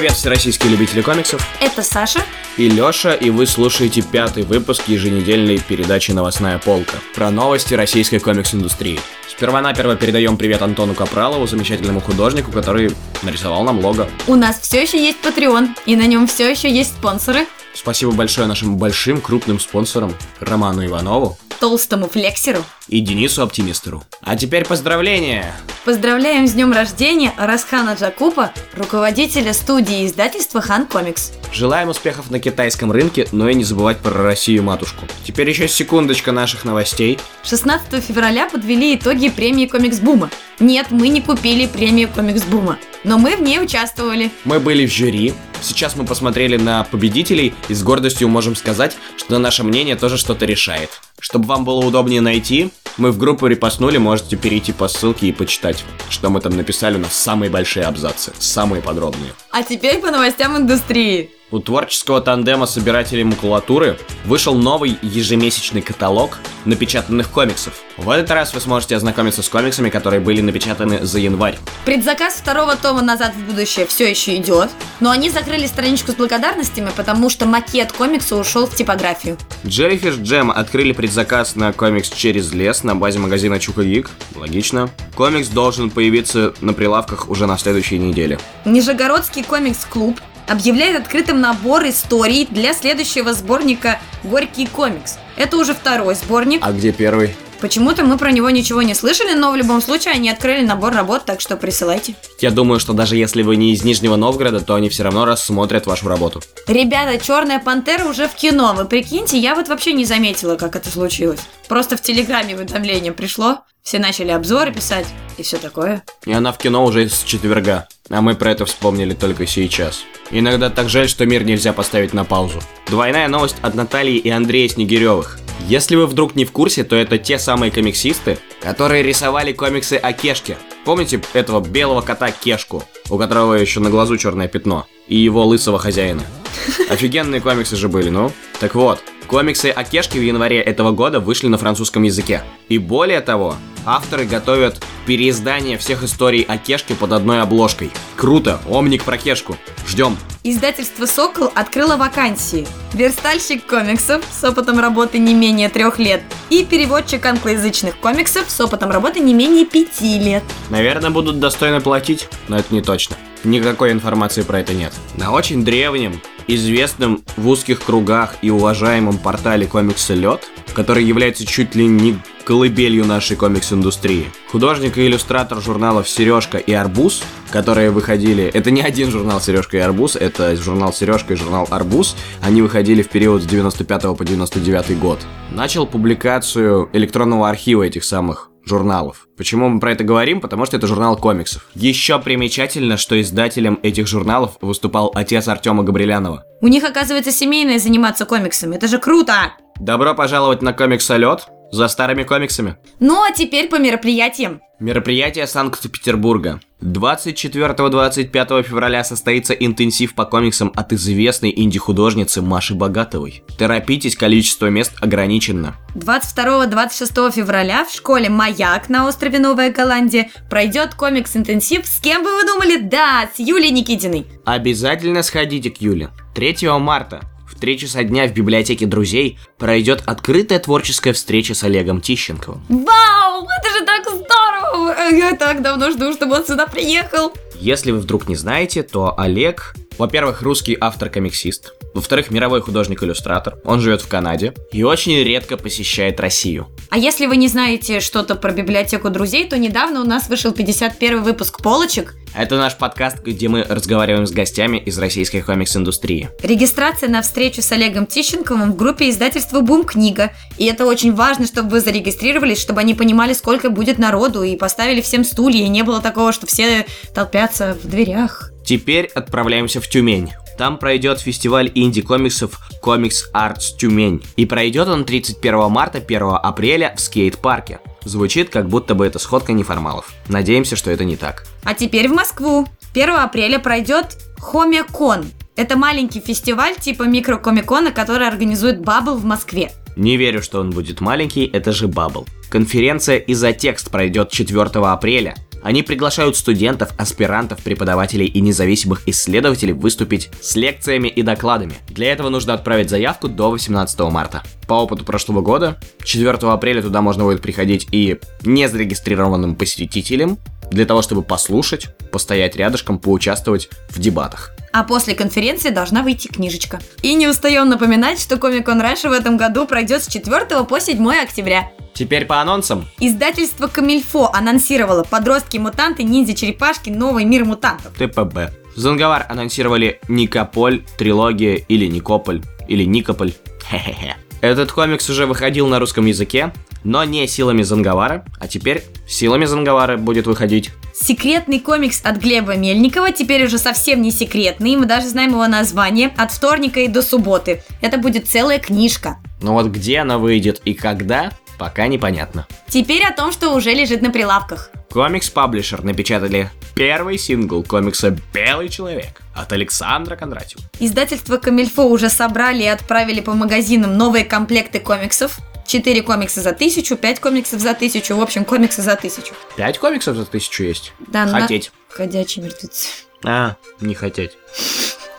Привет, всероссийские любители комиксов. Это Саша и Лёша, и вы слушаете пятый выпуск еженедельной передачи «Новостная полка» про новости российской комикс-индустрии. Сперва-наперво передаем привет Антону Капралову, замечательному художнику, который нарисовал нам лого. У нас все еще есть Patreon, и на нем все еще есть спонсоры. Спасибо большое нашим большим крупным спонсорам Роману Иванову, толстому флексеру и Денису Оптимистеру. А теперь поздравления! Поздравляем с днем рождения Расхана Джакупа, руководителя студии издательства Хан Комикс. Желаем успехов на китайском рынке, но и не забывать про Россию-матушку. Теперь еще секундочка наших новостей. 16 февраля подвели итоги премии Комикс Бума. Нет, мы не купили премию Комикс Бума, но мы в ней участвовали. Мы были в жюри, Сейчас мы посмотрели на победителей и с гордостью можем сказать, что наше мнение тоже что-то решает. Чтобы вам было удобнее найти, мы в группу репостнули, можете перейти по ссылке и почитать, что мы там написали. У нас самые большие абзацы, самые подробные. А теперь по новостям индустрии. У творческого тандема собирателей макулатуры вышел новый ежемесячный каталог напечатанных комиксов. В этот раз вы сможете ознакомиться с комиксами, которые были напечатаны за январь. Предзаказ второго тома «Назад в будущее» все еще идет, но они закрыли страничку с благодарностями, потому что макет комикса ушел в типографию. Jellyfish Jam открыли предзаказ на комикс «Через лес» на базе магазина Чука Гик. Логично. Комикс должен появиться на прилавках уже на следующей неделе. Нижегородский комикс-клуб объявляет открытым набор историй для следующего сборника «Горький комикс». Это уже второй сборник. А где первый? Почему-то мы про него ничего не слышали, но в любом случае они открыли набор работ, так что присылайте. Я думаю, что даже если вы не из Нижнего Новгорода, то они все равно рассмотрят вашу работу. Ребята, Черная пантера уже в кино. Вы прикиньте, я вот вообще не заметила, как это случилось. Просто в Телеграме уведомление пришло, все начали обзоры писать и все такое. И она в кино уже с четверга. А мы про это вспомнили только сейчас. Иногда так жаль, что мир нельзя поставить на паузу. Двойная новость от Натальи и Андрея Снегиревых. Если вы вдруг не в курсе, то это те самые комиксисты, которые рисовали комиксы о Кешке. Помните этого белого кота Кешку, у которого еще на глазу черное пятно, и его лысого хозяина? Офигенные комиксы же были, ну? Так вот, комиксы о Кешке в январе этого года вышли на французском языке. И более того, авторы готовят переиздание всех историй о Кешке под одной обложкой. Круто, омник про Кешку. Ждем. Издательство «Сокол» открыло вакансии. Верстальщик комиксов с опытом работы не менее трех лет и переводчик англоязычных комиксов с опытом работы не менее пяти лет. Наверное, будут достойно платить, но это не точно. Никакой информации про это нет. На очень древнем, известном в узких кругах и уважаемом портале комикса Лед, который является чуть ли не колыбелью нашей комикс-индустрии. Художник и иллюстратор журналов «Сережка» и «Арбуз», которые выходили... Это не один журнал «Сережка и Арбуз», это журнал «Сережка» и журнал «Арбуз». Они выходили в период с 95 по 99 год. Начал публикацию электронного архива этих самых журналов. Почему мы про это говорим? Потому что это журнал комиксов. Еще примечательно, что издателем этих журналов выступал отец Артема Габрилянова. У них, оказывается, семейное заниматься комиксами. Это же круто! Добро пожаловать на комикс-салет за старыми комиксами. Ну а теперь по мероприятиям. Мероприятие Санкт-Петербурга. 24-25 февраля состоится интенсив по комиксам от известной инди-художницы Маши Богатовой. Торопитесь, количество мест ограничено. 22-26 февраля в школе «Маяк» на острове Новая Голландия пройдет комикс-интенсив. С кем бы вы думали? Да, с Юлией Никитиной. Обязательно сходите к Юле. 3 марта 3 часа дня в библиотеке друзей пройдет открытая творческая встреча с Олегом Тищенковым. Вау, это же так здорово! Я так давно жду, чтобы он сюда приехал. Если вы вдруг не знаете, то Олег, во-первых, русский автор-комиксист, во-вторых, мировой художник-иллюстратор, он живет в Канаде и очень редко посещает Россию. А если вы не знаете что-то про библиотеку друзей, то недавно у нас вышел 51 выпуск полочек. Это наш подкаст, где мы разговариваем с гостями из российской комикс-индустрии. Регистрация на встречу с Олегом Тищенковым в группе издательства Бум Книга. И это очень важно, чтобы вы зарегистрировались, чтобы они понимали, сколько будет народу, и поставили всем стулья, и не было такого, что все толпятся в дверях. Теперь отправляемся в Тюмень. Там пройдет фестиваль инди-комиксов Comics Arts Тюмень. И пройдет он 31 марта, 1 апреля в скейт-парке. Звучит, как будто бы это сходка неформалов. Надеемся, что это не так. А теперь в Москву. 1 апреля пройдет Хомекон. Это маленький фестиваль типа микрокомикона, который организует Бабл в Москве. Не верю, что он будет маленький, это же Бабл. Конференция «Изотекст» пройдет 4 апреля. Они приглашают студентов, аспирантов, преподавателей и независимых исследователей выступить с лекциями и докладами. Для этого нужно отправить заявку до 18 марта. По опыту прошлого года, 4 апреля туда можно будет приходить и незарегистрированным посетителям, для того, чтобы послушать, постоять рядышком, поучаствовать в дебатах. А после конференции должна выйти книжечка. И не устаем напоминать, что Комик-кон Раша в этом году пройдет с 4 по 7 октября. Теперь по анонсам. Издательство Камильфо анонсировало «Подростки-мутанты, ниндзя-черепашки. Новый мир мутантов». ТПБ. Зангавар анонсировали Никополь, трилогия или Никополь, или Никополь. Хе-хе-хе. Этот комикс уже выходил на русском языке, но не силами Зангавара, а теперь силами Зангавара будет выходить. Секретный комикс от Глеба Мельникова теперь уже совсем не секретный, мы даже знаем его название «От вторника и до субботы». Это будет целая книжка. Но вот где она выйдет и когда, пока непонятно. Теперь о том, что уже лежит на прилавках. Комикс-паблишер напечатали первый сингл комикса «Белый человек» от Александра Кондратьева. Издательство Камильфо уже собрали и отправили по магазинам новые комплекты комиксов. 4 комикса за тысячу, 5 комиксов за тысячу, в общем, комиксы за тысячу. Пять комиксов за тысячу есть? Да, на- Хотеть. Ходячие мертвецы. А, не хотеть.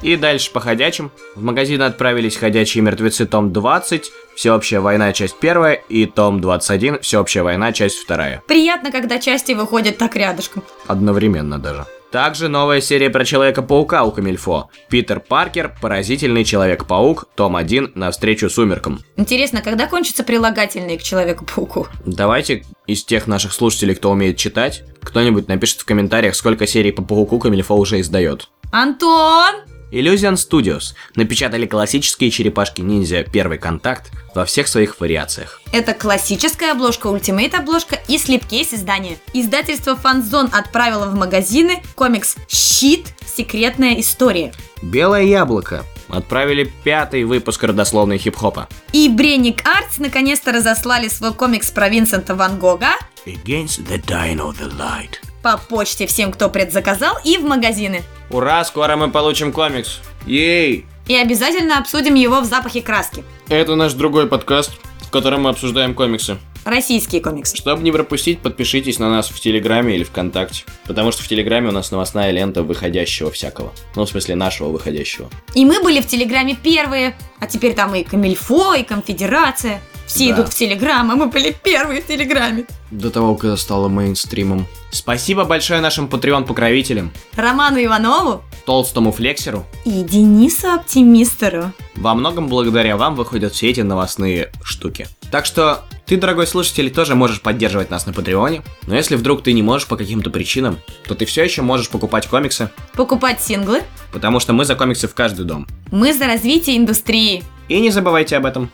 И дальше по ходячим. В магазин отправились «Ходячие мертвецы» том 20, «Всеобщая война. Часть 1» и том 21, «Всеобщая война. Часть 2». Приятно, когда части выходят так рядышком. Одновременно даже. Также новая серия про Человека-паука у Камильфо. Питер Паркер, Поразительный Человек-паук, том 1, Навстречу сумеркам. Интересно, когда кончатся прилагательные к Человеку-пауку? Давайте из тех наших слушателей, кто умеет читать, кто-нибудь напишет в комментариях, сколько серий по пауку Камильфо уже издает. Антон! Illusion Studios напечатали классические черепашки-ниндзя «Первый контакт» во всех своих вариациях. Это классическая обложка, ультимейт обложка и слепкейс издания. Издательство Фанзон отправило в магазины комикс «Щит. Секретная история». «Белое яблоко» отправили пятый выпуск родословной хип-хопа. И Бреник Артс наконец-то разослали свой комикс про Винсента Ван Гога Against the Dying of the Light. По почте всем, кто предзаказал, и в магазины. Ура, скоро мы получим комикс. Ей! И обязательно обсудим его в запахе краски. Это наш другой подкаст, в котором мы обсуждаем комиксы. Российские комиксы. Чтобы не пропустить, подпишитесь на нас в Телеграме или ВКонтакте. Потому что в Телеграме у нас новостная лента выходящего всякого. Ну, в смысле, нашего выходящего. И мы были в Телеграме первые, а теперь там и Камильфо, и Конфедерация. Все Да. идут в Телеграм, а мы были первые в Телеграме. До того, когда стало мейнстримом. Спасибо большое нашим Patreon-покровителям. Роману Иванову Толстому Флексеру. и Денису Оптимистеру. Во многом благодаря вам выходят все эти новостные штуки. Так что ты, дорогой слушатель, тоже можешь поддерживать нас на Патреоне. Но если вдруг ты не можешь по каким-то причинам, то ты все еще можешь покупать комиксы, Покупать синглы. потому что мы за комиксы в каждый дом. Мы за развитие индустрии. И не забывайте об этом.